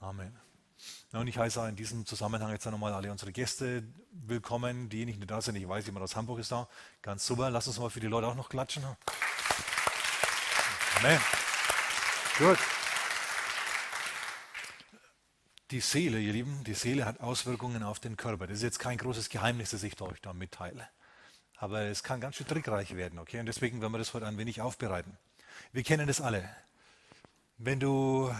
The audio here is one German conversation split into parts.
Amen. Ja, und ich heiße in diesem Zusammenhang jetzt nochmal alle unsere Gäste willkommen. Diejenigen, die da sind, ich weiß, jemand aus Hamburg ist da. Ganz super. Lass uns mal für die Leute auch noch klatschen. Amen. Gut. Die Seele, ihr Lieben, die Seele hat Auswirkungen auf den Körper. Das ist jetzt kein großes Geheimnis, das ich euch da mitteile. Aber es kann ganz schön trickreich werden, okay? Und deswegen werden wir das heute ein wenig aufbereiten. Wir kennen das alle. Wenn du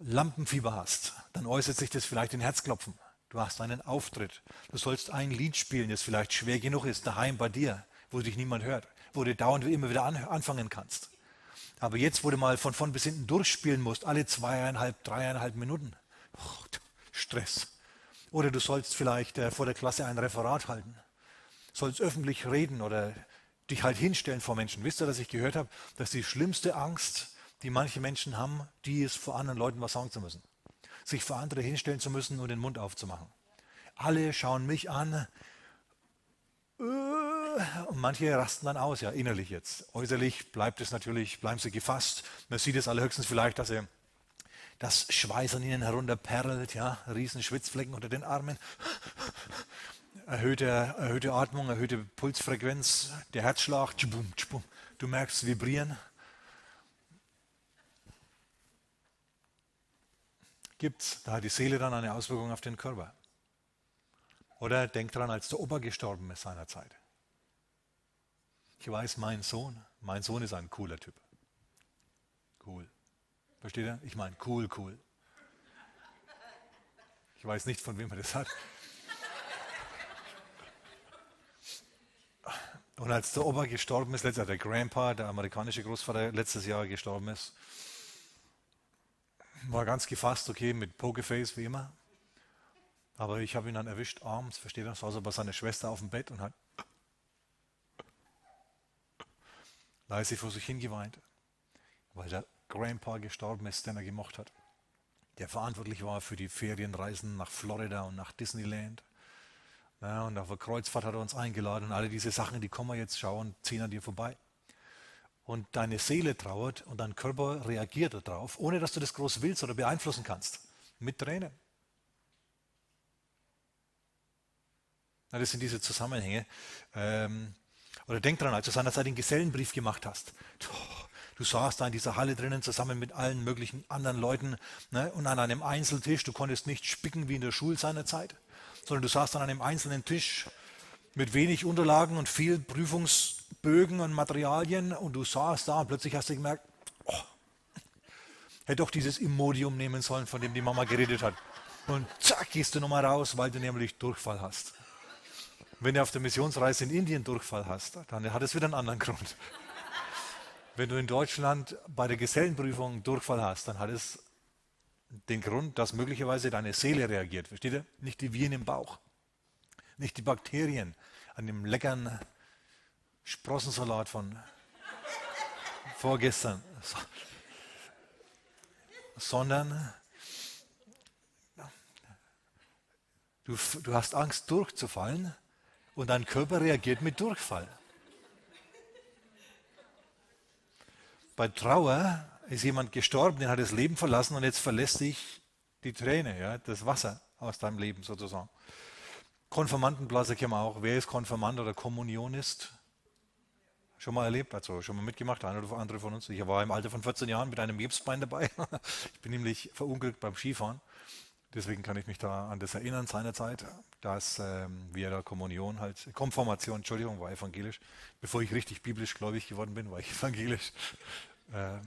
Lampenfieber hast, dann äußert sich das vielleicht in Herzklopfen. Du hast einen Auftritt. Du sollst ein Lied spielen, das vielleicht schwer genug ist, daheim bei dir, wo dich niemand hört, wo du dauernd immer wieder anfangen kannst. Aber jetzt, wo du mal von vorn bis hinten durchspielen musst, alle zweieinhalb, dreieinhalb Minuten, oh, Stress. Oder du sollst vielleicht äh, vor der Klasse ein Referat halten, sollst öffentlich reden oder dich halt hinstellen vor Menschen. Wisst ihr, dass ich gehört habe, dass die schlimmste Angst die manche Menschen haben, die es vor anderen Leuten was sagen zu müssen. Sich vor andere hinstellen zu müssen und den Mund aufzumachen. Alle schauen mich an äh, und manche rasten dann aus, ja, innerlich jetzt. Äußerlich bleibt es natürlich, bleiben sie gefasst. Man sieht es allerhöchstens vielleicht, dass sie das Schweiß an ihnen herunterperlt, ja, riesen Schwitzflecken unter den Armen, erhöhte, erhöhte Atmung, erhöhte Pulsfrequenz, der Herzschlag, du merkst vibrieren. Gibt's. Da hat die Seele dann eine Auswirkung auf den Körper. Oder denkt dran, als der Opa gestorben ist seinerzeit. Ich weiß, mein Sohn, mein Sohn ist ein cooler Typ. Cool. Versteht ihr? Ich meine, cool, cool. Ich weiß nicht, von wem er das hat. Und als der Opa gestorben ist, letztes Jahr der Grandpa, der amerikanische Großvater, letztes Jahr gestorben ist, war ganz gefasst, okay, mit Pokerface wie immer. Aber ich habe ihn dann erwischt abends, versteht ihr? War so bei seiner Schwester auf dem Bett und hat leise vor sich hingeweint, weil der Grandpa gestorben ist, den er gemocht hat. Der verantwortlich war für die Ferienreisen nach Florida und nach Disneyland. Ja, und auf der Kreuzfahrt hat er uns eingeladen und alle diese Sachen, die kommen wir jetzt schauen, ziehen an dir vorbei und deine Seele trauert und dein Körper reagiert darauf, ohne dass du das groß willst oder beeinflussen kannst. Mit Tränen. Na, das sind diese Zusammenhänge. Ähm, oder denk dran, als du seinerzeit den Gesellenbrief gemacht hast. Du saßt da in dieser Halle drinnen zusammen mit allen möglichen anderen Leuten ne, und an einem Einzeltisch. Du konntest nicht spicken wie in der Schule seinerzeit, sondern du saßt an einem einzelnen Tisch mit wenig Unterlagen und viel Prüfungsbögen und Materialien und du saßt da und plötzlich hast du gemerkt, oh, hätte doch dieses Immodium nehmen sollen, von dem die Mama geredet hat. Und zack, gehst du nochmal raus, weil du nämlich Durchfall hast. Wenn du auf der Missionsreise in Indien Durchfall hast, dann hat es wieder einen anderen Grund. Wenn du in Deutschland bei der Gesellenprüfung Durchfall hast, dann hat es den Grund, dass möglicherweise deine Seele reagiert. Versteht ihr? Nicht die Viren im Bauch, nicht die Bakterien, an dem leckeren Sprossensalat von vorgestern, sondern du, du hast Angst durchzufallen und dein Körper reagiert mit Durchfall. Bei Trauer ist jemand gestorben, der hat das Leben verlassen und jetzt verlässt dich die Träne, ja, das Wasser aus deinem Leben sozusagen. Konfirmandenblase kennen wir auch. Wer ist Konfirmand oder Kommunionist? Schon mal erlebt, also schon mal mitgemacht, ein oder andere von uns. Ich war im Alter von 14 Jahren mit einem Gipsbein dabei. Ich bin nämlich verunglückt beim Skifahren. Deswegen kann ich mich da an das erinnern seinerzeit, dass ähm, wir da Kommunion halt, Konformation, Entschuldigung, war evangelisch. Bevor ich richtig biblisch gläubig geworden bin, war ich evangelisch. Ähm,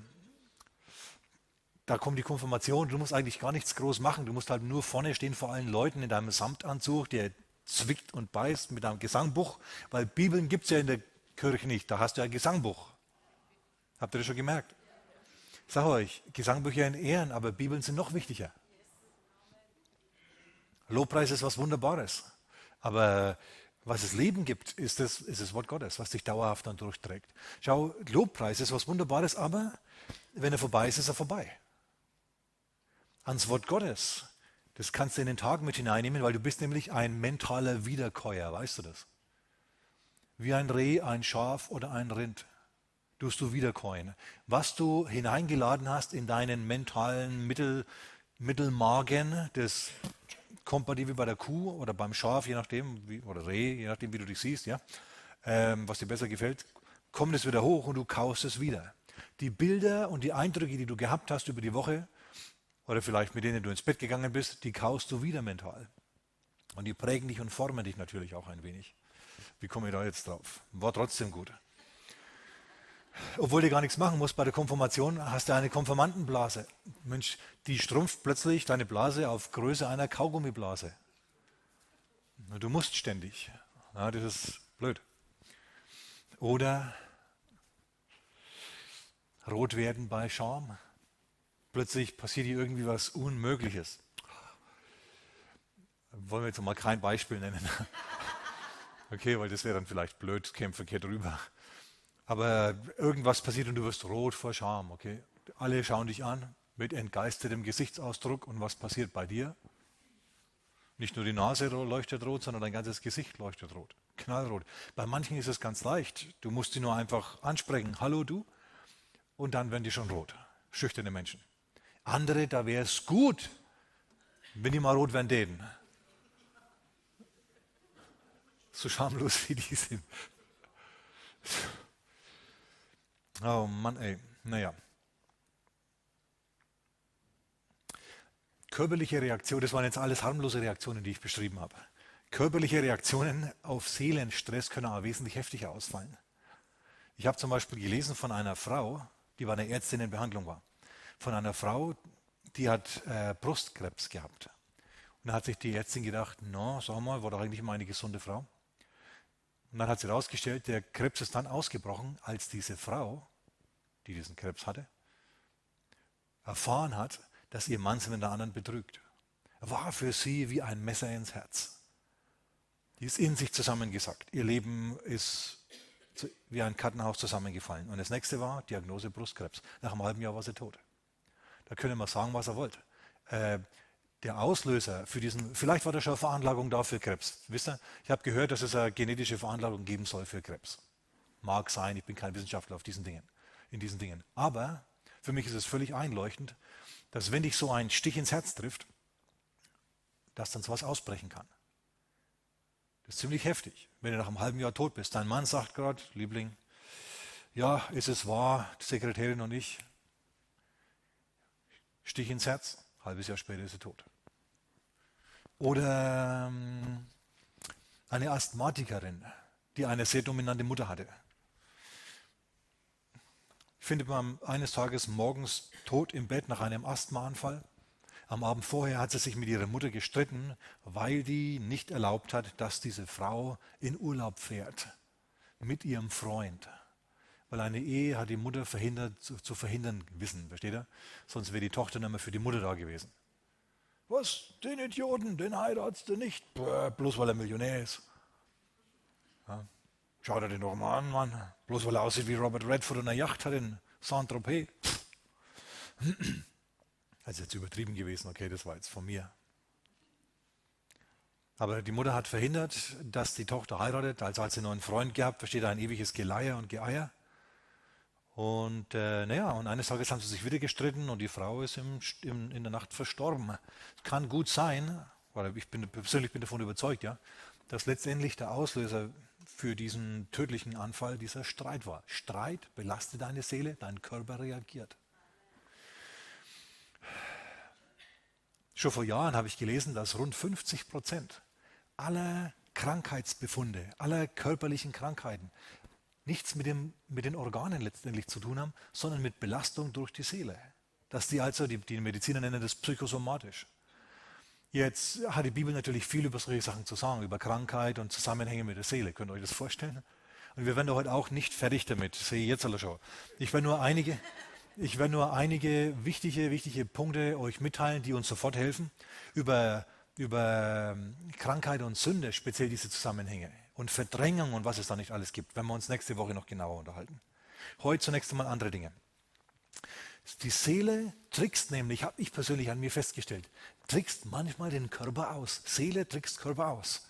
da kommt die Konfirmation, du musst eigentlich gar nichts groß machen. Du musst halt nur vorne stehen vor allen Leuten in deinem Samtanzug, der zwickt und beißt mit einem Gesangbuch, weil Bibeln gibt es ja in der Kirche nicht. Da hast du ein Gesangbuch. Habt ihr das schon gemerkt? Ich sage euch, Gesangbücher in Ehren, aber Bibeln sind noch wichtiger. Lobpreis ist was Wunderbares. Aber was es Leben gibt, ist das, ist das Wort Gottes, was dich dauerhaft dann durchträgt. Schau, Lobpreis ist was Wunderbares, aber wenn er vorbei ist, ist er vorbei. Ans Wort Gottes das kannst du in den Tag mit hineinnehmen, weil du bist nämlich ein mentaler Wiederkäuer, weißt du das? Wie ein Reh, ein Schaf oder ein Rind tust du wiederkäuen. Was du hineingeladen hast in deinen mentalen Mittel, Mittelmagen, das kommt bei dir wie bei der Kuh oder beim Schaf, je nachdem, wie, oder Reh, je nachdem, wie du dich siehst, ja, ähm, was dir besser gefällt, kommt es wieder hoch und du kaust es wieder. Die Bilder und die Eindrücke, die du gehabt hast über die Woche oder vielleicht mit denen du ins Bett gegangen bist, die kaust du wieder mental. Und die prägen dich und formen dich natürlich auch ein wenig. Wie komme ich da jetzt drauf? War trotzdem gut. Obwohl du gar nichts machen musst bei der Konfirmation, hast du eine Konfirmandenblase. Mensch, die strumpft plötzlich deine Blase auf Größe einer Kaugummiblase. Du musst ständig. Ja, das ist blöd. Oder rot werden bei Scham. Plötzlich passiert hier irgendwie was Unmögliches. Wollen wir jetzt mal kein Beispiel nennen. Okay, weil das wäre dann vielleicht blöd, käme verkehrt rüber. Aber irgendwas passiert und du wirst rot vor Scham, okay? Alle schauen dich an mit entgeistertem Gesichtsausdruck und was passiert bei dir? Nicht nur die Nase leuchtet rot, sondern dein ganzes Gesicht leuchtet rot, knallrot. Bei manchen ist es ganz leicht. Du musst sie nur einfach ansprechen, hallo du, und dann werden die schon rot. Schüchterne Menschen. Andere, da wäre es gut, wenn die mal rot werden täten. So schamlos wie die sind. Oh Mann, ey. Naja. Körperliche Reaktionen, das waren jetzt alles harmlose Reaktionen, die ich beschrieben habe. Körperliche Reaktionen auf Seelenstress können aber wesentlich heftiger ausfallen. Ich habe zum Beispiel gelesen von einer Frau, die bei einer Ärztin in Behandlung war. Von einer Frau, die hat äh, Brustkrebs gehabt. Und da hat sich die Ärztin gedacht, no, sag mal, war doch eigentlich mal eine gesunde Frau. Und dann hat sie herausgestellt, der Krebs ist dann ausgebrochen, als diese Frau, die diesen Krebs hatte, erfahren hat, dass ihr Mann sie mit der anderen betrügt. Er war für sie wie ein Messer ins Herz. Die ist in sich zusammengesackt. Ihr Leben ist wie ein Kartenhaus zusammengefallen. Und das nächste war Diagnose Brustkrebs. Nach einem halben Jahr war sie tot. Da können wir sagen, was er wollte. Äh, der Auslöser für diesen, vielleicht war das schon eine Veranlagung da für Krebs. Wisst ihr? Ich habe gehört, dass es eine genetische Veranlagung geben soll für Krebs. Mag sein, ich bin kein Wissenschaftler auf diesen Dingen, in diesen Dingen. Aber für mich ist es völlig einleuchtend, dass wenn dich so ein Stich ins Herz trifft, dass dann sowas ausbrechen kann. Das ist ziemlich heftig, wenn du nach einem halben Jahr tot bist. Dein Mann sagt gerade, Liebling, ja, ist es wahr, die Sekretärin und ich, Stich ins Herz, halbes Jahr später ist sie tot. Oder ähm, eine Asthmatikerin, die eine sehr dominante Mutter hatte. Findet man eines Tages morgens tot im Bett nach einem Asthmaanfall. Am Abend vorher hat sie sich mit ihrer Mutter gestritten, weil die nicht erlaubt hat, dass diese Frau in Urlaub fährt mit ihrem Freund. Weil eine Ehe hat die Mutter verhindert, zu, zu verhindern wissen, versteht ihr? Sonst wäre die Tochter nicht mehr für die Mutter da gewesen. Was? Den Idioten, den heiratst du nicht. bloß weil er Millionär ist. Ja. Schau dir den doch mal an, Mann. Bloß weil er aussieht wie Robert Redford und eine Yacht hat in Saint-Tropez. Das ist jetzt übertrieben gewesen, okay, das war jetzt von mir. Aber die Mutter hat verhindert, dass die Tochter heiratet. Also hat sie einen Freund gehabt, versteht ein ewiges Geleier und Geeier. Und äh, naja, und eines Tages haben sie sich wieder gestritten und die Frau ist im, im, in der Nacht verstorben. Es kann gut sein, oder ich bin persönlich bin davon überzeugt, ja, dass letztendlich der Auslöser für diesen tödlichen Anfall dieser Streit war. Streit belastet deine Seele, dein Körper reagiert. Schon vor Jahren habe ich gelesen, dass rund 50 Prozent aller Krankheitsbefunde, aller körperlichen Krankheiten nichts mit, dem, mit den Organen letztendlich zu tun haben, sondern mit Belastung durch die Seele. Dass die also, die, die Mediziner nennen das psychosomatisch. Jetzt hat die Bibel natürlich viel über solche Sachen zu sagen, über Krankheit und Zusammenhänge mit der Seele. Könnt ihr euch das vorstellen? Und wir werden da heute auch nicht fertig damit, sehe ich jetzt alle schon. Ich werde nur einige, ich werde nur einige wichtige, wichtige Punkte euch mitteilen, die uns sofort helfen, über, über ähm, Krankheit und Sünde, speziell diese Zusammenhänge und Verdrängung und was es da nicht alles gibt, wenn wir uns nächste Woche noch genauer unterhalten. Heute zunächst einmal andere Dinge. Die Seele trickst nämlich, habe ich persönlich an mir festgestellt, trickst manchmal den Körper aus. Seele trickst Körper aus.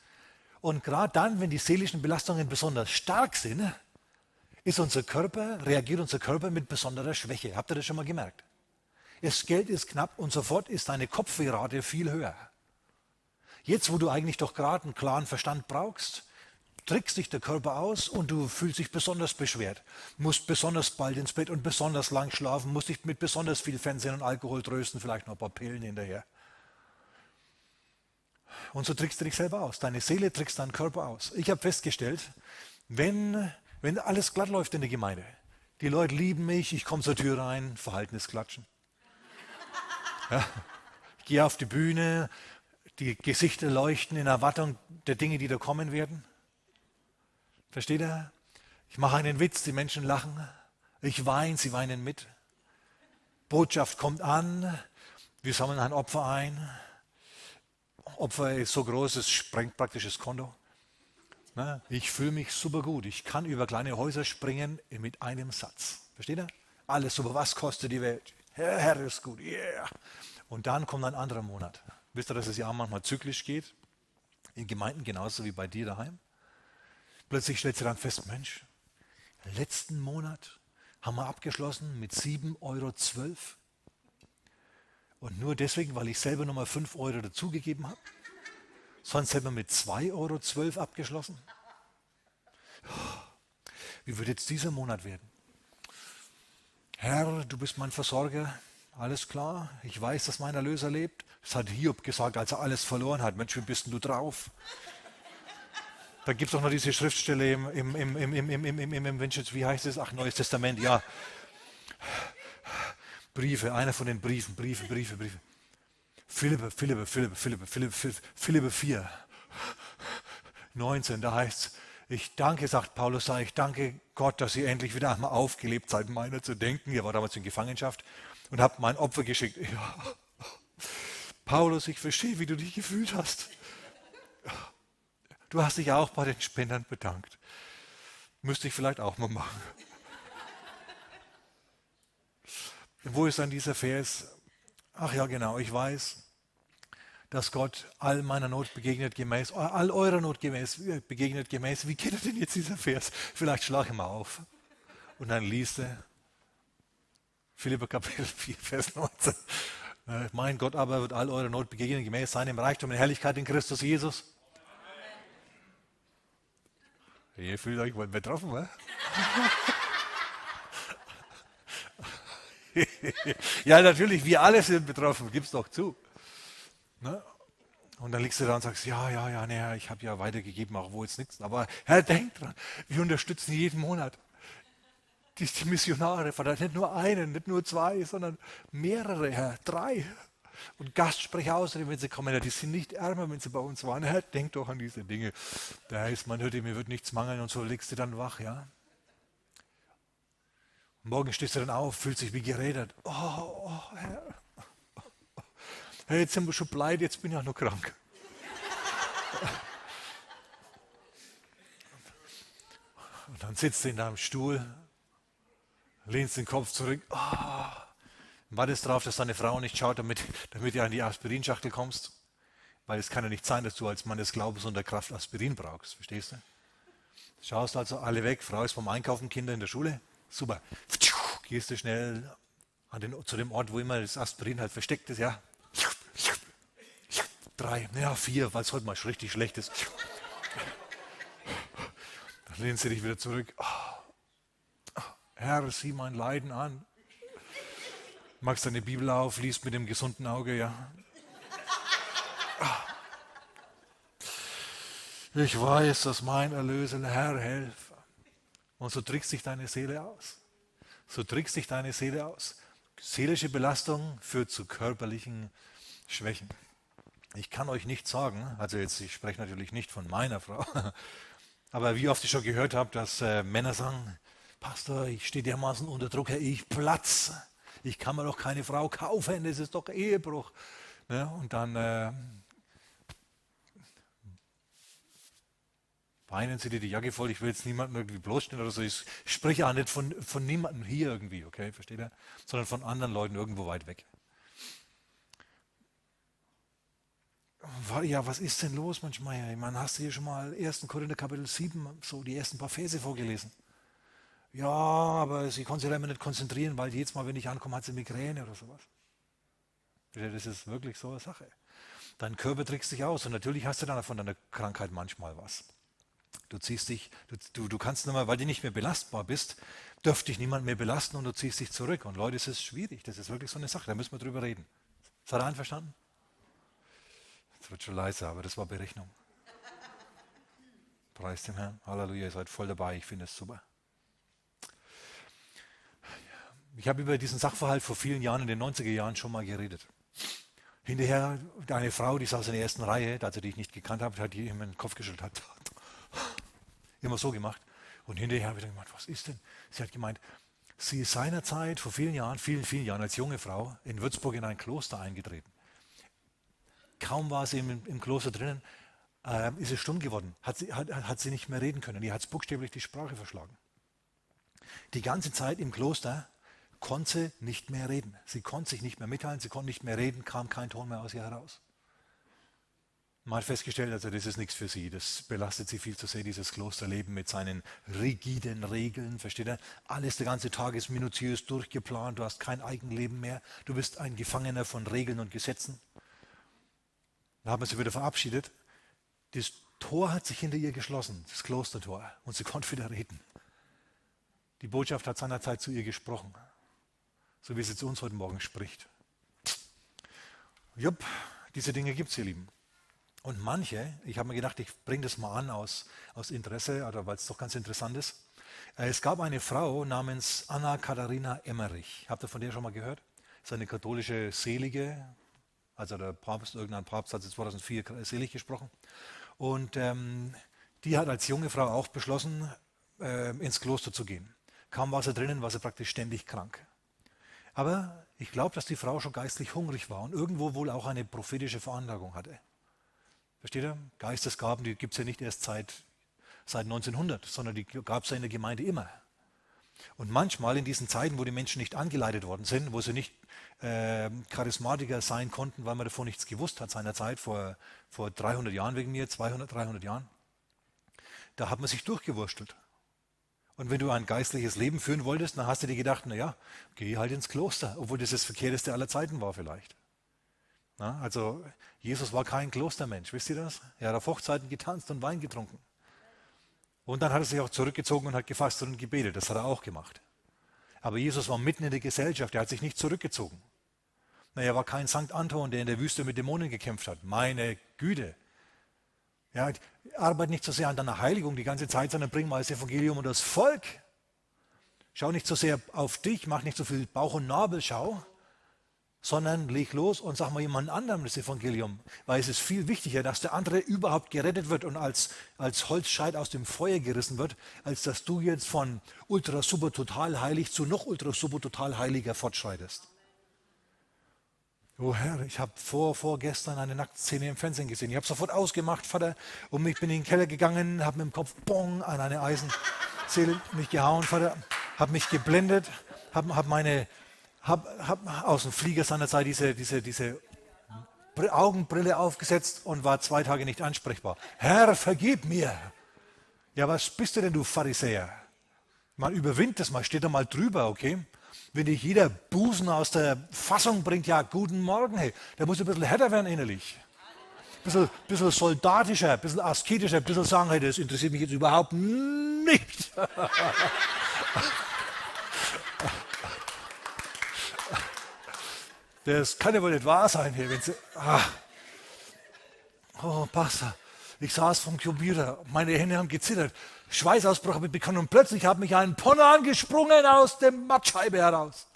Und gerade dann, wenn die seelischen Belastungen besonders stark sind, ist unser Körper, reagiert unser Körper mit besonderer Schwäche. Habt ihr das schon mal gemerkt? das Geld ist knapp und sofort ist deine Kopfwehrate viel höher. Jetzt, wo du eigentlich doch gerade einen klaren Verstand brauchst, trickst dich der Körper aus und du fühlst dich besonders beschwert, musst besonders bald ins Bett und besonders lang schlafen, musst dich mit besonders viel Fernsehen und Alkohol trösten, vielleicht noch ein paar Pillen hinterher. Und so trickst du dich selber aus. Deine Seele trickst deinen Körper aus. Ich habe festgestellt, wenn, wenn alles glatt läuft in der Gemeinde, die Leute lieben mich, ich komme zur Tür rein, Verhalten ist Klatschen. Ja, ich gehe auf die Bühne, die Gesichter leuchten in Erwartung der Dinge, die da kommen werden. Versteht er? Ich mache einen Witz, die Menschen lachen. Ich weine, sie weinen mit. Botschaft kommt an, wir sammeln ein Opfer ein. Opfer ist so groß, es sprengt praktisch das Konto. Ich fühle mich super gut. Ich kann über kleine Häuser springen mit einem Satz. Versteht ihr? Alles super. Was kostet die Welt? Herr, Herr ist gut. Yeah. Und dann kommt ein anderer Monat. Wisst ihr, dass es ja manchmal zyklisch geht? In Gemeinden genauso wie bei dir daheim. Plötzlich stellt sie dann fest, Mensch, letzten Monat haben wir abgeschlossen mit 7,12 Euro. Und nur deswegen, weil ich selber nochmal 5 Euro dazugegeben habe. Sonst hätten wir mit 2,12 Euro abgeschlossen. Wie wird jetzt dieser Monat werden? Herr, du bist mein Versorger. Alles klar. Ich weiß, dass mein Erlöser lebt. Das hat Hiob gesagt, als er alles verloren hat. Mensch, wie bist denn du drauf? Da gibt es auch noch diese Schriftstelle im, im, im, im, im, im, im, im, im, wie heißt es? Ach, Neues Testament, ja. Briefe, einer von den Briefen, Briefe, Briefe, Briefe. Philippe, Philippe, Philippe, Philippe, Philippe, Philippe, Philippe 4, 19, da heißt es, ich danke, sagt Paulus, ich danke Gott, dass ihr endlich wieder einmal aufgelebt seid, meiner zu denken. Ihr war damals in Gefangenschaft und habt mein Opfer geschickt. Ja. Paulus, ich verstehe, wie du dich gefühlt hast. Du hast dich auch bei den Spendern bedankt. Müsste ich vielleicht auch mal machen. Wo ist dann dieser Vers? Ach ja, genau, ich weiß, dass Gott all meiner Not begegnet gemäß, all eurer Not gemäß, äh, begegnet gemäß. Wie geht denn jetzt dieser Vers? Vielleicht schlage ich mal auf. Und dann liest er Philipper Kapitel 4, Vers 19. Äh, mein Gott aber wird all eurer Not begegnen gemäß seinem Reichtum in Herrlichkeit in Christus Jesus. Ihr fühlt euch wohl betroffen, wa? ja, natürlich, wir alle sind betroffen, gib's doch zu. Ne? Und dann liegst du da und sagst, ja, ja, ja, nee, ich habe ja weitergegeben, auch wo jetzt nichts. Aber Herr, denk dran, wir unterstützen jeden Monat die, die Missionare, vielleicht nicht nur einen, nicht nur zwei, sondern mehrere, Herr, drei. Und Gastsprecher außerdem, wenn sie kommen, die sind nicht ärmer, wenn sie bei uns waren. Herr, denk doch an diese Dinge. Da heißt, man hört, mir wird nichts mangeln und so legst du dann wach, ja. Morgen stehst du dann auf, fühlt sich wie geredet. Oh, oh Herr. Herr, jetzt sind wir schon pleite, jetzt bin ich auch noch krank. Und dann sitzt du in deinem Stuhl, lehnst den Kopf zurück. Oh, wartest darauf, dass deine Frau nicht schaut, damit, damit du an die Aspirinschachtel kommst. Weil es kann ja nicht sein, dass du als Mann des Glaubens unter Kraft Aspirin brauchst. Verstehst du? Schaust also alle weg, Frau ist vom Einkaufen, Kinder in der Schule. Super. Gehst du schnell den, zu dem Ort, wo immer das Aspirin halt versteckt ist, ja. Drei, ja, vier, weil es heute mal richtig schlecht ist. Dann lehnst du dich wieder zurück. Oh, Herr, sieh mein Leiden an. Machst deine Bibel auf, liest mit dem gesunden Auge, ja. Ich weiß, dass mein Erlöser, Herr, helfe. Und so trickst sich deine Seele aus. So trickst sich deine Seele aus. Seelische Belastung führt zu körperlichen Schwächen. Ich kann euch nicht sagen, also jetzt, ich spreche natürlich nicht von meiner Frau, aber wie oft ich schon gehört habe, dass äh, Männer sagen, Pastor, ich stehe dermaßen unter Druck, ich platze. Ich kann mir doch keine Frau kaufen, das ist doch Ehebruch. Ja, und dann äh, weinen sie dir die Jacke voll, ich will jetzt niemanden irgendwie bloßstellen oder so. Ich spreche auch nicht von, von niemandem hier irgendwie, okay, versteht ihr? Sondern von anderen Leuten irgendwo weit weg. Ja, was ist denn los manchmal? Ich meine, hast du hier schon mal 1. Korinther Kapitel 7, so die ersten paar Verse vorgelesen? Ja, aber sie konnte sich immer nicht konzentrieren, weil jedes Mal, wenn ich ankomme, hat sie Migräne oder sowas. Das ist wirklich so eine Sache. Dein Körper trickst dich aus und natürlich hast du dann von deiner Krankheit manchmal was. Du ziehst dich, du, du kannst nicht mehr, weil du nicht mehr belastbar bist, dürfte dich niemand mehr belasten und du ziehst dich zurück. Und Leute, es ist schwierig. Das ist wirklich so eine Sache. Da müssen wir drüber reden. Seid ihr einverstanden? Es wird schon leiser, aber das war Berechnung. Preis dem Herrn. Halleluja, ihr seid voll dabei. Ich finde es super. Ich habe über diesen Sachverhalt vor vielen Jahren, in den 90er Jahren, schon mal geredet. Hinterher, eine Frau, die saß in der ersten Reihe, also die ich nicht gekannt habe, hat die immer den Kopf geschüttelt, hat immer so gemacht. Und hinterher habe ich dann gemeint, was ist denn? Sie hat gemeint, sie ist seinerzeit, vor vielen Jahren, vielen, vielen Jahren, als junge Frau in Würzburg in ein Kloster eingetreten. Kaum war sie im, im Kloster drinnen, äh, ist es stumm geworden, hat sie, hat, hat sie nicht mehr reden können. Ihr hat buchstäblich die Sprache verschlagen. Die ganze Zeit im Kloster konnte nicht mehr reden. Sie konnte sich nicht mehr mitteilen, sie konnte nicht mehr reden, kam kein Ton mehr aus ihr heraus. Man hat festgestellt, also das ist nichts für sie. Das belastet sie viel zu sehr, dieses Klosterleben mit seinen rigiden Regeln. Versteht ihr? Alles, der ganze Tag ist minutiös durchgeplant. Du hast kein Eigenleben mehr. Du bist ein Gefangener von Regeln und Gesetzen. Dann haben wir sie wieder verabschiedet. Das Tor hat sich hinter ihr geschlossen, das Klostertor, und sie konnte wieder reden. Die Botschaft hat seinerzeit zu ihr gesprochen so wie sie zu uns heute Morgen spricht. Jupp, diese Dinge gibt es, ihr Lieben. Und manche, ich habe mir gedacht, ich bringe das mal an aus, aus Interesse oder weil es doch ganz interessant ist. Äh, es gab eine Frau namens Anna Katharina Emmerich. Habt ihr von der schon mal gehört? Das ist eine katholische Selige. Also der Papst, irgendein Papst hat sie 2004 selig gesprochen. Und ähm, die hat als junge Frau auch beschlossen, äh, ins Kloster zu gehen. Kaum war sie drinnen, war sie praktisch ständig krank. Aber ich glaube, dass die Frau schon geistlich hungrig war und irgendwo wohl auch eine prophetische Veranlagung hatte. Versteht ihr? Geistesgaben, die gibt es ja nicht erst seit, seit 1900, sondern die gab es ja in der Gemeinde immer. Und manchmal in diesen Zeiten, wo die Menschen nicht angeleitet worden sind, wo sie nicht äh, Charismatiker sein konnten, weil man davon nichts gewusst hat seinerzeit, vor, vor 300 Jahren wegen mir, 200, 300 Jahren, da hat man sich durchgewurstelt. Und wenn du ein geistliches Leben führen wolltest, dann hast du dir gedacht, naja, geh halt ins Kloster, obwohl das das Verkehrteste aller Zeiten war vielleicht. Na, also Jesus war kein Klostermensch, wisst ihr das? Er hat auf Hochzeiten getanzt und Wein getrunken. Und dann hat er sich auch zurückgezogen und hat gefastet und gebetet. Das hat er auch gemacht. Aber Jesus war mitten in der Gesellschaft, er hat sich nicht zurückgezogen. Na, er war kein Sankt Anton, der in der Wüste mit Dämonen gekämpft hat. Meine Güte. Ja, arbeite nicht so sehr an deiner Heiligung die ganze Zeit, sondern bring mal das Evangelium und das Volk. Schau nicht so sehr auf dich, mach nicht so viel Bauch- und Nabelschau, sondern leg los und sag mal jemand anderem das Evangelium. Weil es ist viel wichtiger, dass der andere überhaupt gerettet wird und als, als Holzscheit aus dem Feuer gerissen wird, als dass du jetzt von ultra super total heilig zu noch ultra super total heiliger fortschreitest. Oh Herr, ich habe vor, vorgestern eine Nacktszene im Fernsehen gesehen. Ich habe sofort ausgemacht, Vater, und ich bin in den Keller gegangen, habe mit dem Kopf bong an eine Eisenzähle mich gehauen, Vater, habe mich geblendet, habe hab meine, habe hab aus dem Flieger seinerzeit diese, diese, diese Augenbrille aufgesetzt und war zwei Tage nicht ansprechbar. Herr, vergib mir. Ja, was bist du denn, du Pharisäer? Man überwindet das mal, steht da mal drüber, okay? Wenn dich jeder Busen aus der Fassung bringt, ja, guten Morgen, hey, der muss ein bisschen härter werden innerlich. Ein bisschen, bisschen soldatischer, ein bisschen asketischer, ein bisschen sagen, hey, das interessiert mich jetzt überhaupt nicht. Das kann ja wohl nicht wahr sein hier. Wenn Sie, ah. Oh, Pastor, ich saß vom Computer, meine Hände haben gezittert. Schweißausbruch habe ich bekommen und plötzlich hat mich ein Ponner angesprungen aus dem Mattscheibe heraus.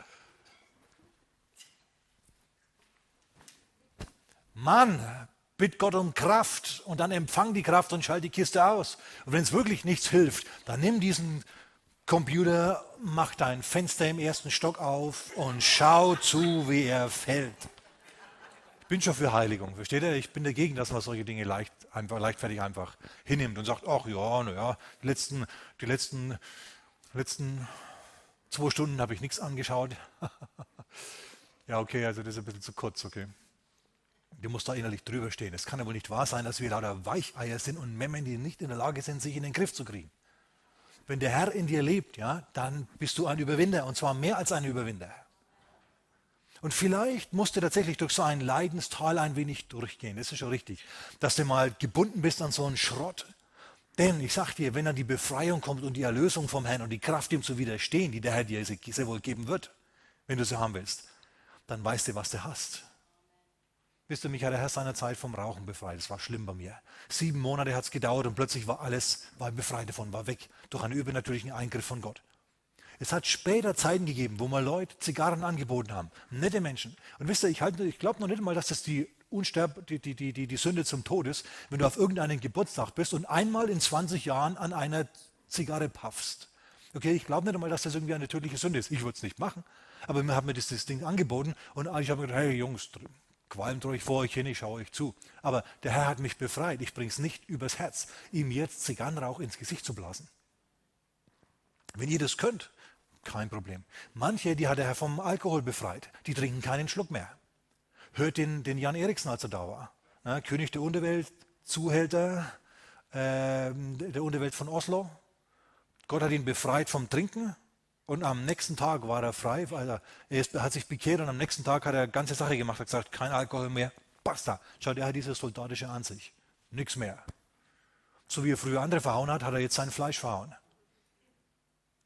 Mann, bitt Gott um Kraft und dann empfang die Kraft und schalt die Kiste aus. Und wenn es wirklich nichts hilft, dann nimm diesen Computer, mach dein Fenster im ersten Stock auf und schau zu, wie er fällt. Ich bin schon für Heiligung, versteht ihr? Ich bin dagegen, dass man solche Dinge leicht, einfach, leichtfertig einfach hinnimmt und sagt, ach ja, naja, die letzten, die letzten, letzten zwei Stunden habe ich nichts angeschaut. ja, okay, also das ist ein bisschen zu kurz, okay. Du musst da innerlich drüber stehen. Es kann ja wohl nicht wahr sein, dass wir lauter Weicheier sind und Memmen, die nicht in der Lage sind, sich in den Griff zu kriegen. Wenn der Herr in dir lebt, ja, dann bist du ein Überwinder und zwar mehr als ein Überwinder. Und vielleicht musst du tatsächlich durch so ein Leidenstal ein wenig durchgehen. Das ist schon richtig. Dass du mal gebunden bist an so einen Schrott. Denn ich sag dir, wenn dann die Befreiung kommt und die Erlösung vom Herrn und die Kraft, ihm zu widerstehen, die der Herr dir sehr wohl geben wird, wenn du sie haben willst, dann weißt du, was du hast. Wisst ihr, mich hat der Herr seiner Zeit vom Rauchen befreit. Das war schlimm bei mir. Sieben Monate hat es gedauert und plötzlich war alles, war befreit davon, war weg. Durch einen übernatürlichen Eingriff von Gott. Es hat später Zeiten gegeben, wo mal Leute Zigarren angeboten haben. Nette Menschen. Und wisst ihr, ich, halt, ich glaube noch nicht mal, dass das die, Unsterb, die, die, die, die Sünde zum Tod ist, wenn du auf irgendeinen Geburtstag bist und einmal in 20 Jahren an einer Zigarre paffst. Okay, ich glaube nicht einmal, dass das irgendwie eine tödliche Sünde ist. Ich würde es nicht machen. Aber mir hat mir das, das Ding angeboten und ich habe gedacht, hey Jungs, qualmt euch vor euch hin, ich schaue euch zu. Aber der Herr hat mich befreit. Ich bringe es nicht übers Herz, ihm jetzt Zigarrenrauch ins Gesicht zu blasen. Wenn ihr das könnt, kein Problem. Manche, die hat der Herr vom Alkohol befreit, die trinken keinen Schluck mehr. Hört den, den Jan Eriksen, als er da war. Na, König der Unterwelt, Zuhälter äh, der Unterwelt von Oslo. Gott hat ihn befreit vom Trinken und am nächsten Tag war er frei. Also er ist, hat sich bekehrt und am nächsten Tag hat er ganze Sache gemacht. hat gesagt, kein Alkohol mehr. Basta. Schaut, er hat diese soldatische Ansicht. Nichts mehr. So wie er früher andere verhauen hat, hat er jetzt sein Fleisch verhauen.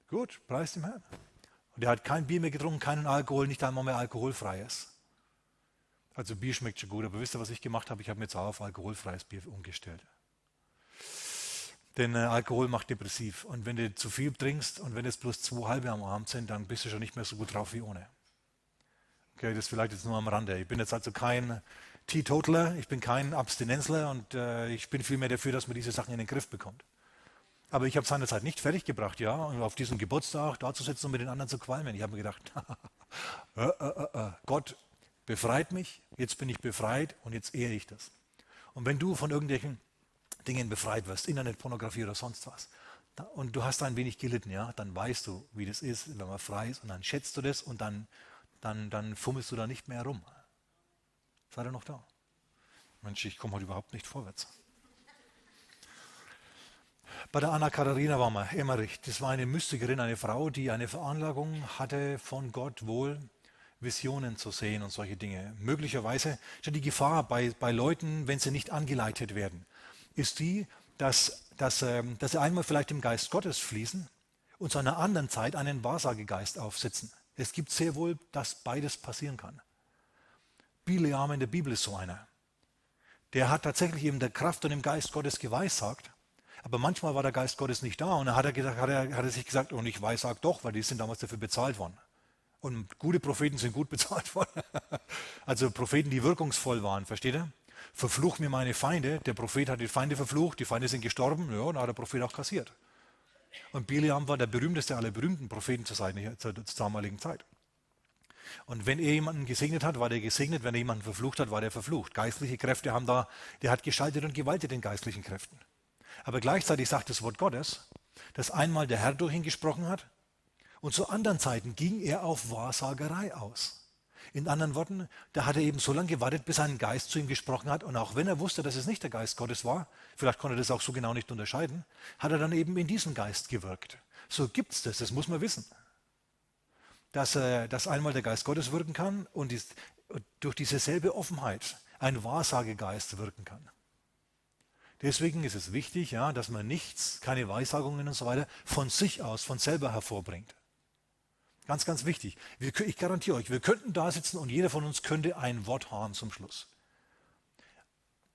Gut, preis dem Herrn. Und er hat kein Bier mehr getrunken, keinen Alkohol, nicht einmal mehr alkoholfreies. Also Bier schmeckt schon gut, aber wisst ihr, was ich gemacht habe? Ich habe mir jetzt auch auf alkoholfreies Bier umgestellt. Denn äh, Alkohol macht depressiv. Und wenn du zu viel trinkst und wenn es bloß zwei halbe am Abend sind, dann bist du schon nicht mehr so gut drauf wie ohne. Okay, das vielleicht jetzt nur am Rande. Ich bin jetzt also kein Teetotaler, ich bin kein Abstinenzler und äh, ich bin vielmehr dafür, dass man diese Sachen in den Griff bekommt. Aber ich habe seinerzeit nicht fertiggebracht, ja, und auf diesem Geburtstag da zu sitzen und mit den anderen zu qualmen. Ich habe mir gedacht, äh, äh, äh, Gott befreit mich, jetzt bin ich befreit und jetzt ehre ich das. Und wenn du von irgendwelchen Dingen befreit wirst, Internetpornografie oder sonst was, und du hast ein wenig gelitten, ja, dann weißt du, wie das ist, wenn man frei ist, und dann schätzt du das und dann, dann, dann fummelst du da nicht mehr herum. Seid ihr noch da? Mensch, ich komme heute überhaupt nicht vorwärts. Bei der Anna Katharina waren wir, Emmerich. Das war eine Mystikerin, eine Frau, die eine Veranlagung hatte, von Gott wohl Visionen zu sehen und solche Dinge. Möglicherweise schon die Gefahr bei, bei Leuten, wenn sie nicht angeleitet werden, ist die, dass, dass, ähm, dass sie einmal vielleicht im Geist Gottes fließen und zu einer anderen Zeit einen Wahrsagegeist aufsitzen. Es gibt sehr wohl, dass beides passieren kann. Bileam in der Bibel ist so einer. Der hat tatsächlich eben der Kraft und im Geist Gottes geweissagt aber manchmal war der Geist Gottes nicht da und dann hat er, gesagt, hat er, hat er sich gesagt, und ich weiß, sag doch, weil die sind damals dafür bezahlt worden. Und gute Propheten sind gut bezahlt worden. also Propheten, die wirkungsvoll waren, versteht ihr? Verfluch mir meine Feinde. Der Prophet hat die Feinde verflucht, die Feinde sind gestorben, ja, und dann hat der Prophet auch kassiert. Und Biliam war der berühmteste aller berühmten Propheten zur, Seite, zur, zur damaligen Zeit. Und wenn er jemanden gesegnet hat, war der gesegnet. Wenn er jemanden verflucht hat, war der verflucht. Geistliche Kräfte haben da, der hat geschaltet und gewaltet den geistlichen Kräften. Aber gleichzeitig sagt das Wort Gottes, dass einmal der Herr durch ihn gesprochen hat und zu anderen Zeiten ging er auf Wahrsagerei aus. In anderen Worten, da hat er eben so lange gewartet, bis ein Geist zu ihm gesprochen hat. Und auch wenn er wusste, dass es nicht der Geist Gottes war, vielleicht konnte er das auch so genau nicht unterscheiden, hat er dann eben in diesem Geist gewirkt. So gibt es das, das muss man wissen. Dass, äh, dass einmal der Geist Gottes wirken kann und dies, durch diese selbe Offenheit ein Wahrsagegeist wirken kann. Deswegen ist es wichtig, ja, dass man nichts, keine Weissagungen und so weiter von sich aus, von selber hervorbringt. Ganz, ganz wichtig. Wir, ich garantiere euch, wir könnten da sitzen und jeder von uns könnte ein Wort haben zum Schluss.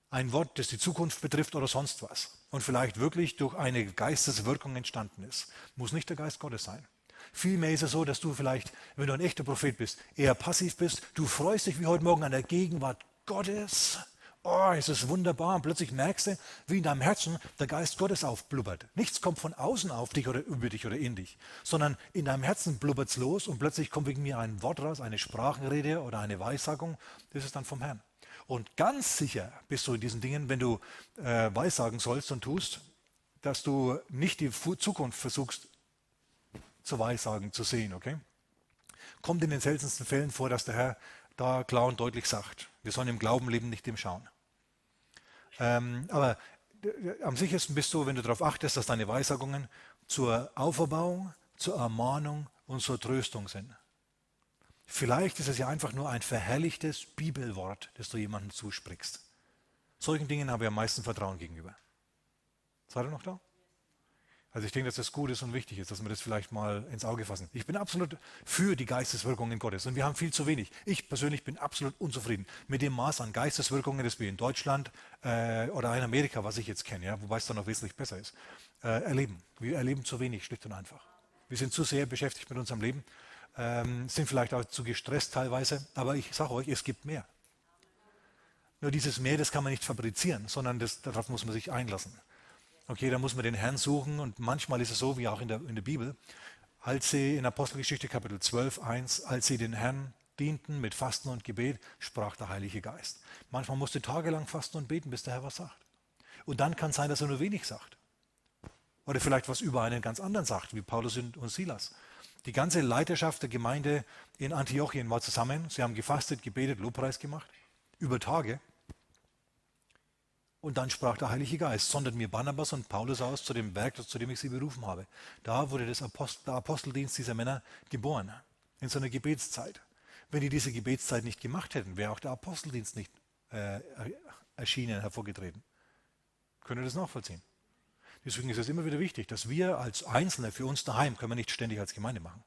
Ein Wort, das die Zukunft betrifft oder sonst was. Und vielleicht wirklich durch eine Geisteswirkung entstanden ist. Muss nicht der Geist Gottes sein. Vielmehr ist es so, dass du vielleicht, wenn du ein echter Prophet bist, eher passiv bist. Du freust dich wie heute Morgen an der Gegenwart Gottes oh, es ist wunderbar. Und plötzlich merkst du, wie in deinem Herzen der Geist Gottes aufblubbert. Nichts kommt von außen auf dich oder über dich oder in dich, sondern in deinem Herzen blubbert es los und plötzlich kommt wegen mir ein Wort raus, eine Sprachenrede oder eine Weissagung. Das ist dann vom Herrn. Und ganz sicher bist du in diesen Dingen, wenn du äh, Weissagen sollst und tust, dass du nicht die Zukunft versuchst zu Weissagen, zu sehen, okay? Kommt in den seltensten Fällen vor, dass der Herr da klar und deutlich sagt, wir sollen im Glauben leben, nicht im Schauen. Ähm, aber am sichersten bist du, wenn du darauf achtest, dass deine Weissagungen zur Auferbauung, zur Ermahnung und zur Tröstung sind. Vielleicht ist es ja einfach nur ein verherrlichtes Bibelwort, das du jemandem zusprichst. Solchen Dingen habe ich am meisten Vertrauen gegenüber. Seid ihr noch da? Also ich denke, dass das gut ist und wichtig ist, dass wir das vielleicht mal ins Auge fassen. Ich bin absolut für die Geisteswirkungen Gottes und wir haben viel zu wenig. Ich persönlich bin absolut unzufrieden mit dem Maß an Geisteswirkungen, das wir in Deutschland äh, oder in Amerika, was ich jetzt kenne, ja, wobei es dann noch wesentlich besser ist, äh, erleben. Wir erleben zu wenig, schlicht und einfach. Wir sind zu sehr beschäftigt mit unserem Leben, ähm, sind vielleicht auch zu gestresst teilweise, aber ich sage euch, es gibt mehr. Nur dieses Mehr, das kann man nicht fabrizieren, sondern das, darauf muss man sich einlassen. Okay, da muss man den Herrn suchen und manchmal ist es so, wie auch in der, in der Bibel, als sie in Apostelgeschichte Kapitel 12, 1, als sie den Herrn dienten mit Fasten und Gebet, sprach der Heilige Geist. Manchmal musste tagelang fasten und beten, bis der Herr was sagt. Und dann kann es sein, dass er nur wenig sagt. Oder vielleicht was über einen ganz anderen sagt, wie Paulus und Silas. Die ganze Leiterschaft der Gemeinde in Antiochien war zusammen. Sie haben gefastet, gebetet, Lobpreis gemacht. Über Tage. Und dann sprach der Heilige Geist, sondert mir Barnabas und Paulus aus zu dem Werk, zu dem ich sie berufen habe. Da wurde Apostel, der Aposteldienst dieser Männer geboren, in so einer Gebetszeit. Wenn die diese Gebetszeit nicht gemacht hätten, wäre auch der Aposteldienst nicht äh, erschienen, hervorgetreten. Könnt ihr das nachvollziehen? Deswegen ist es immer wieder wichtig, dass wir als Einzelne für uns daheim, können wir nicht ständig als Gemeinde machen,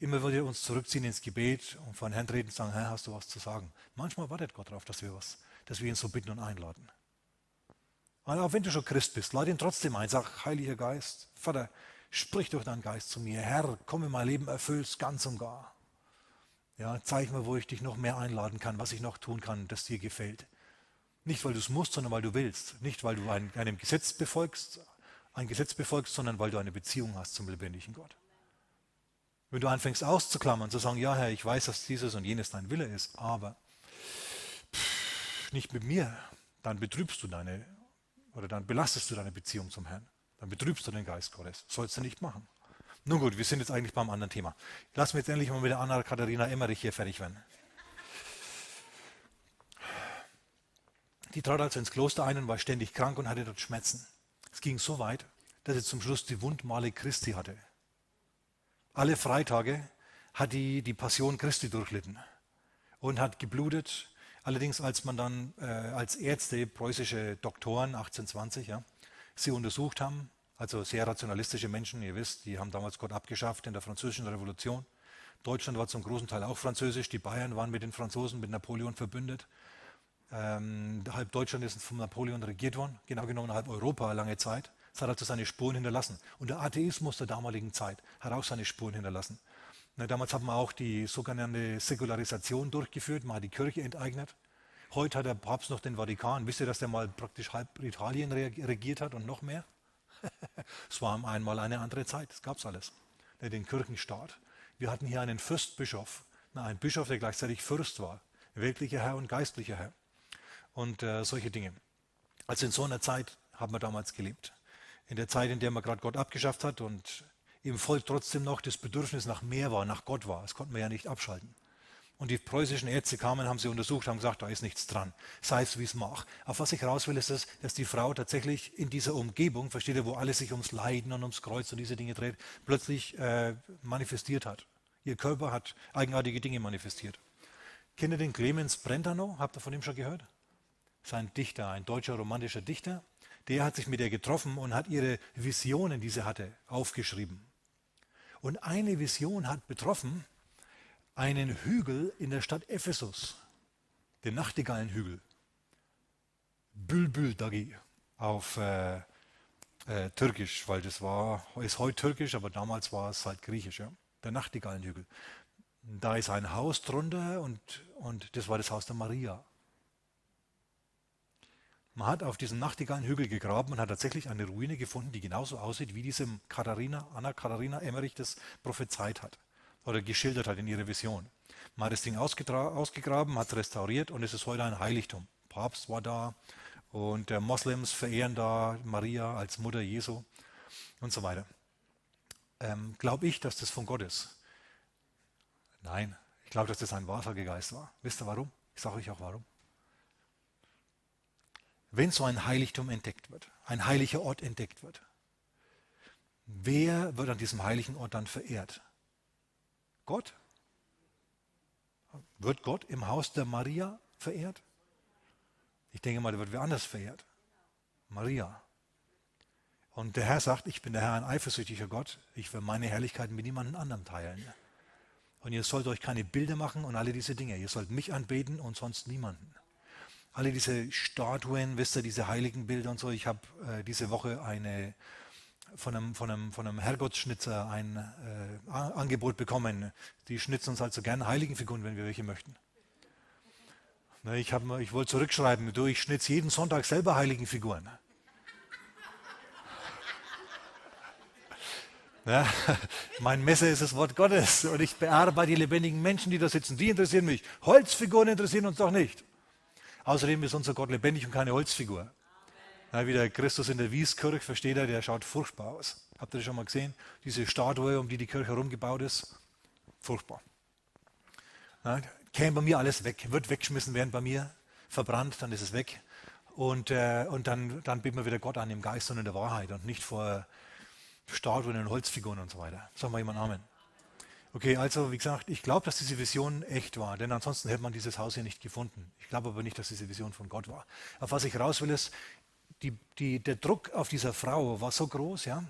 immer wieder uns zurückziehen ins Gebet und vor den Herrn treten und sagen, Herr, hast du was zu sagen? Manchmal wartet Gott darauf, dass wir was dass wir ihn so bitten und einladen. Und auch wenn du schon Christ bist, lade ihn trotzdem ein. Sag, Heiliger Geist, Vater, sprich durch deinen Geist zu mir. Herr, komm in mein Leben, erfüllst ganz und gar. Ja, zeig mir, wo ich dich noch mehr einladen kann, was ich noch tun kann, das dir gefällt. Nicht, weil du es musst, sondern weil du willst. Nicht, weil du ein, einem Gesetz befolgst, ein Gesetz befolgst, sondern weil du eine Beziehung hast zum lebendigen Gott. Wenn du anfängst auszuklammern, zu sagen, ja Herr, ich weiß, dass dieses und jenes dein Wille ist, aber nicht mit mir, dann betrübst du deine oder dann belastest du deine Beziehung zum Herrn. Dann betrübst du den Geist Gottes. Sollst du nicht machen. Nun gut, wir sind jetzt eigentlich beim anderen Thema. Lass mir jetzt endlich mal mit der Anna-Katharina Emmerich hier fertig werden. Die trat also ins Kloster ein und war ständig krank und hatte dort Schmerzen. Es ging so weit, dass sie zum Schluss die Wundmale Christi hatte. Alle Freitage hat die die Passion Christi durchlitten und hat geblutet Allerdings, als man dann äh, als Ärzte, preußische Doktoren 1820, ja, sie untersucht haben, also sehr rationalistische Menschen, ihr wisst, die haben damals Gott abgeschafft in der französischen Revolution. Deutschland war zum großen Teil auch französisch, die Bayern waren mit den Franzosen, mit Napoleon verbündet. Ähm, halb Deutschland ist von Napoleon regiert worden, genau genommen halb Europa lange Zeit. Es hat also seine Spuren hinterlassen. Und der Atheismus der damaligen Zeit hat auch seine Spuren hinterlassen. Na, damals hat man auch die sogenannte Säkularisation durchgeführt, man hat die Kirche enteignet. Heute hat der Papst noch den Vatikan. Wisst ihr, dass der mal praktisch halb Italien regiert hat und noch mehr? es war einmal eine andere Zeit, das gab es alles. Den Kirchenstaat. Wir hatten hier einen Fürstbischof, einen Bischof, der gleichzeitig Fürst war, weltlicher Herr und geistlicher Herr. Und äh, solche Dinge. Also in so einer Zeit haben wir damals gelebt. In der Zeit, in der man gerade Gott abgeschafft hat und im Volk trotzdem noch das Bedürfnis nach mehr war, nach Gott war. Das konnten wir ja nicht abschalten. Und die preußischen Ärzte kamen, haben sie untersucht, haben gesagt, da ist nichts dran. Sei es, wie es mag. Auf was ich raus will, ist, das, dass die Frau tatsächlich in dieser Umgebung, versteht ihr, wo alles sich ums Leiden und ums Kreuz und diese Dinge dreht, plötzlich äh, manifestiert hat. Ihr Körper hat eigenartige Dinge manifestiert. Kennt ihr den Clemens Brentano? Habt ihr von ihm schon gehört? Sein Dichter, ein deutscher romantischer Dichter. Der hat sich mit ihr getroffen und hat ihre Visionen, die sie hatte, aufgeschrieben. Und eine Vision hat betroffen einen Hügel in der Stadt Ephesus, den Nachtigallenhügel. Bülbül Dagi auf äh, äh, Türkisch, weil das war, ist heute Türkisch, aber damals war es halt Griechisch, ja? der Nachtigallenhügel. Da ist ein Haus drunter und, und das war das Haus der Maria. Man hat auf diesem Nachtigallenhügel gegraben und hat tatsächlich eine Ruine gefunden, die genauso aussieht, wie diese Katharina, Anna Katharina Emmerich das prophezeit hat oder geschildert hat in ihrer Vision. Man hat das Ding ausgegraben, hat es restauriert und es ist heute ein Heiligtum. Papst war da und der Moslems verehren da Maria als Mutter Jesu und so weiter. Ähm, glaube ich, dass das von Gott ist? Nein, ich glaube, dass das ein Wahrsagegeist war. Wisst ihr warum? Ich sage euch auch warum. Wenn so ein Heiligtum entdeckt wird, ein heiliger Ort entdeckt wird, wer wird an diesem heiligen Ort dann verehrt? Gott? Wird Gott im Haus der Maria verehrt? Ich denke mal, der wird wer anders verehrt. Maria. Und der Herr sagt, ich bin der Herr, ein eifersüchtiger Gott. Ich will meine Herrlichkeit mit niemandem anderem teilen. Und ihr sollt euch keine Bilder machen und alle diese Dinge. Ihr sollt mich anbeten und sonst niemanden. Alle diese Statuen, wisst ihr, diese heiligen Bilder und so. Ich habe äh, diese Woche eine von einem, von einem, von einem Herrgottsschnitzer ein äh, Angebot bekommen. Die schnitzen uns halt so gerne Heiligenfiguren, wenn wir welche möchten. Na, ich, ich wollte zurückschreiben, du, ich schnitze jeden Sonntag selber Heiligenfiguren. Ja, mein Messer ist das Wort Gottes und ich bearbeite die lebendigen Menschen, die da sitzen. Die interessieren mich. Holzfiguren interessieren uns doch nicht. Außerdem ist unser Gott lebendig und keine Holzfigur. Ja, wie der Christus in der Wieskirche, versteht er, der schaut furchtbar aus. Habt ihr das schon mal gesehen? Diese Statue, um die die Kirche herumgebaut ist, furchtbar. Ja, käme bei mir alles weg, wird weggeschmissen werden bei mir, verbrannt, dann ist es weg. Und, äh, und dann, dann beten wir wieder Gott an im Geist und in der Wahrheit und nicht vor Statuen und Holzfiguren und so weiter. Sagen wir jemand Amen. Okay, also wie gesagt, ich glaube, dass diese Vision echt war, denn ansonsten hätte man dieses Haus hier nicht gefunden. Ich glaube aber nicht, dass diese Vision von Gott war. Auf was ich raus will, ist, die, die, der Druck auf dieser Frau war so groß, ja,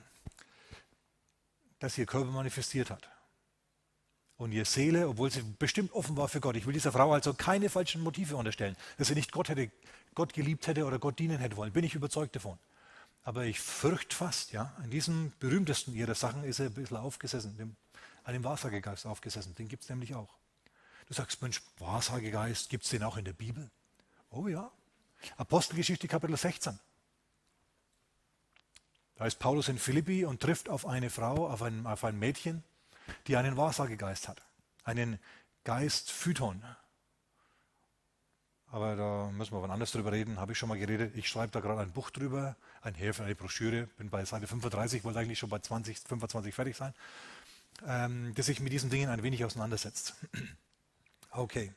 dass ihr Körper manifestiert hat. Und ihre Seele, obwohl sie bestimmt offen war für Gott. Ich will dieser Frau also keine falschen Motive unterstellen, dass sie nicht Gott hätte, Gott geliebt hätte oder Gott dienen hätte wollen. Bin ich überzeugt davon. Aber ich fürchte fast, ja, an diesem berühmtesten ihrer Sachen ist er ein bisschen aufgesessen, dem, an dem Wahrsagegeist aufgesessen. Den gibt es nämlich auch. Du sagst, Mensch, Wahrsagegeist, gibt es den auch in der Bibel? Oh ja. Apostelgeschichte Kapitel 16. Da ist Paulus in Philippi und trifft auf eine Frau, auf ein, auf ein Mädchen, die einen Wahrsagegeist hat. Einen Geist Phyton. Aber da müssen wir wann anders drüber reden, habe ich schon mal geredet. Ich schreibe da gerade ein Buch drüber, ein Heft, eine Broschüre, bin bei Seite 35, wollte eigentlich schon bei 20, 25 fertig sein, ähm, das sich mit diesen Dingen ein wenig auseinandersetzt. Okay.